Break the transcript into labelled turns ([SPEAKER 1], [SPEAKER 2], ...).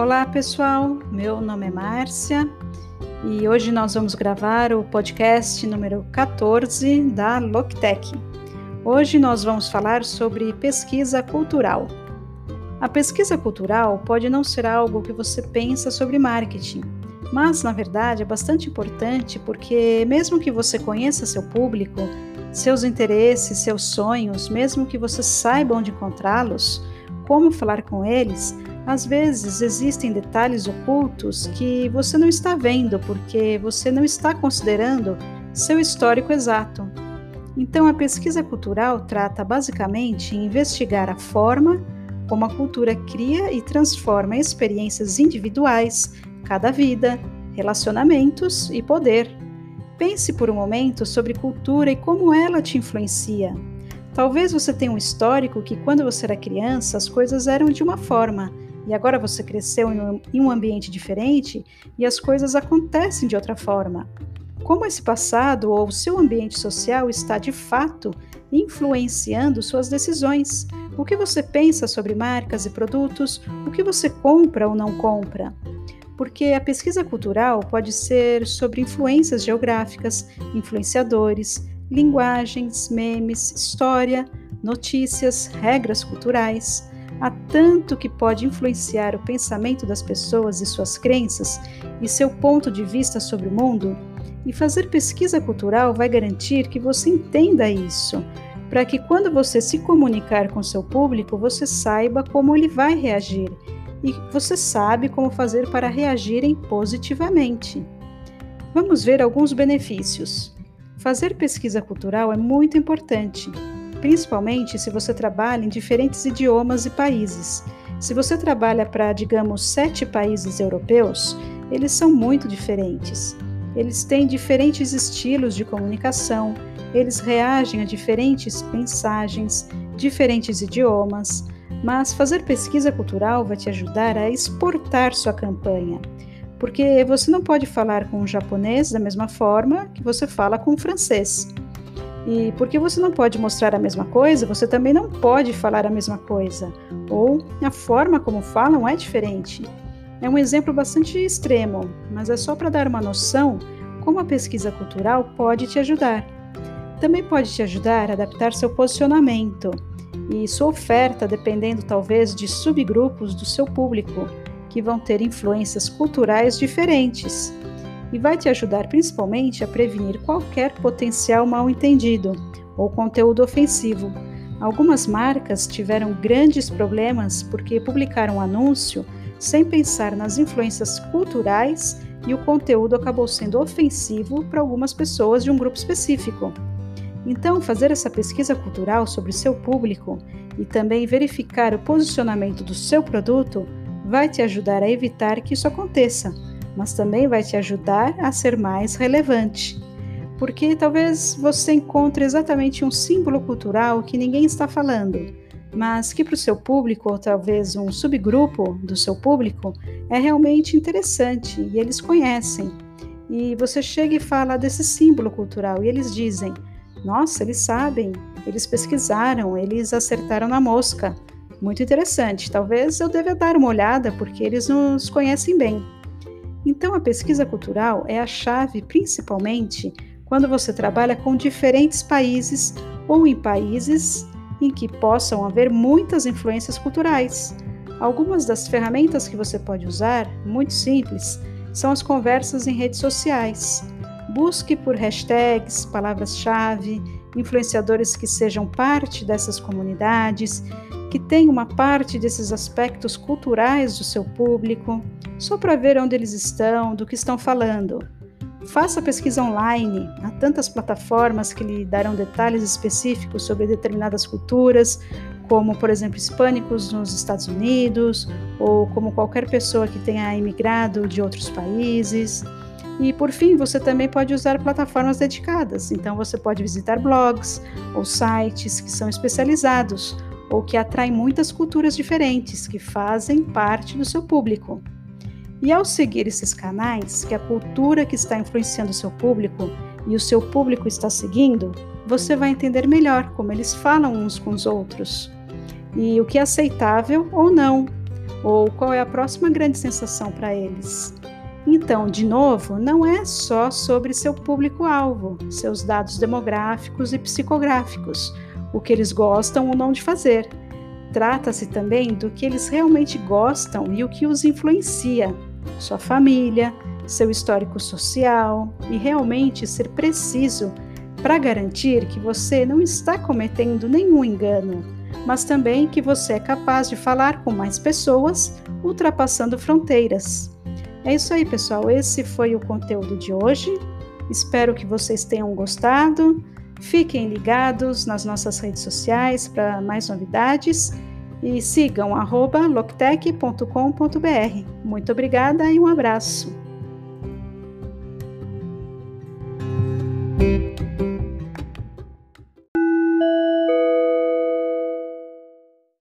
[SPEAKER 1] Olá pessoal, meu nome é Márcia e hoje nós vamos gravar o podcast número 14 da Loctec. Hoje nós vamos falar sobre pesquisa cultural. A pesquisa cultural pode não ser algo que você pensa sobre marketing, mas na verdade é bastante importante porque, mesmo que você conheça seu público, seus interesses, seus sonhos, mesmo que você saiba onde encontrá-los, como falar com eles, às vezes existem detalhes ocultos que você não está vendo porque você não está considerando seu histórico exato. Então, a pesquisa cultural trata basicamente em investigar a forma como a cultura cria e transforma experiências individuais, cada vida, relacionamentos e poder. Pense por um momento sobre cultura e como ela te influencia. Talvez você tenha um histórico que, quando você era criança, as coisas eram de uma forma e agora você cresceu em um ambiente diferente e as coisas acontecem de outra forma. Como esse passado ou seu ambiente social está de fato influenciando suas decisões? O que você pensa sobre marcas e produtos? O que você compra ou não compra? Porque a pesquisa cultural pode ser sobre influências geográficas, influenciadores, linguagens, memes, história, notícias, regras culturais. Há tanto que pode influenciar o pensamento das pessoas e suas crenças e seu ponto de vista sobre o mundo, e fazer pesquisa cultural vai garantir que você entenda isso, para que quando você se comunicar com seu público, você saiba como ele vai reagir e você sabe como fazer para reagirem positivamente. Vamos ver alguns benefícios. Fazer pesquisa cultural é muito importante principalmente se você trabalha em diferentes idiomas e países. Se você trabalha para, digamos, sete países europeus, eles são muito diferentes. Eles têm diferentes estilos de comunicação, eles reagem a diferentes mensagens, diferentes idiomas, mas fazer pesquisa cultural vai te ajudar a exportar sua campanha, porque você não pode falar com o japonês da mesma forma que você fala com o francês. E porque você não pode mostrar a mesma coisa, você também não pode falar a mesma coisa. Ou a forma como falam é diferente. É um exemplo bastante extremo, mas é só para dar uma noção como a pesquisa cultural pode te ajudar. Também pode te ajudar a adaptar seu posicionamento e sua oferta, dependendo talvez de subgrupos do seu público, que vão ter influências culturais diferentes e vai te ajudar principalmente a prevenir qualquer potencial mal-entendido ou conteúdo ofensivo. Algumas marcas tiveram grandes problemas porque publicaram um anúncio sem pensar nas influências culturais e o conteúdo acabou sendo ofensivo para algumas pessoas de um grupo específico. Então, fazer essa pesquisa cultural sobre seu público e também verificar o posicionamento do seu produto vai te ajudar a evitar que isso aconteça mas também vai te ajudar a ser mais relevante. Porque talvez você encontre exatamente um símbolo cultural que ninguém está falando, mas que para o seu público, ou talvez um subgrupo do seu público, é realmente interessante e eles conhecem. E você chega e fala desse símbolo cultural e eles dizem: Nossa, eles sabem, eles pesquisaram, eles acertaram na mosca. Muito interessante, talvez eu deva dar uma olhada porque eles nos conhecem bem. Então, a pesquisa cultural é a chave principalmente quando você trabalha com diferentes países ou em países em que possam haver muitas influências culturais. Algumas das ferramentas que você pode usar, muito simples, são as conversas em redes sociais. Busque por hashtags, palavras-chave, influenciadores que sejam parte dessas comunidades, que tenham uma parte desses aspectos culturais do seu público só para ver onde eles estão, do que estão falando. Faça pesquisa online. Há tantas plataformas que lhe darão detalhes específicos sobre determinadas culturas, como, por exemplo, hispânicos nos Estados Unidos, ou como qualquer pessoa que tenha imigrado de outros países. E, por fim, você também pode usar plataformas dedicadas. Então, você pode visitar blogs ou sites que são especializados ou que atraem muitas culturas diferentes que fazem parte do seu público. E ao seguir esses canais, que a cultura que está influenciando o seu público e o seu público está seguindo, você vai entender melhor como eles falam uns com os outros e o que é aceitável ou não. Ou qual é a próxima grande sensação para eles? Então, de novo, não é só sobre seu público-alvo, seus dados demográficos e psicográficos, o que eles gostam ou não de fazer. Trata-se também do que eles realmente gostam e o que os influencia, sua família, seu histórico social e realmente ser preciso para garantir que você não está cometendo nenhum engano, mas também que você é capaz de falar com mais pessoas, ultrapassando fronteiras. É isso aí, pessoal. Esse foi o conteúdo de hoje. Espero que vocês tenham gostado. Fiquem ligados nas nossas redes sociais para mais novidades e sigam loctec.com.br. Muito obrigada e um abraço.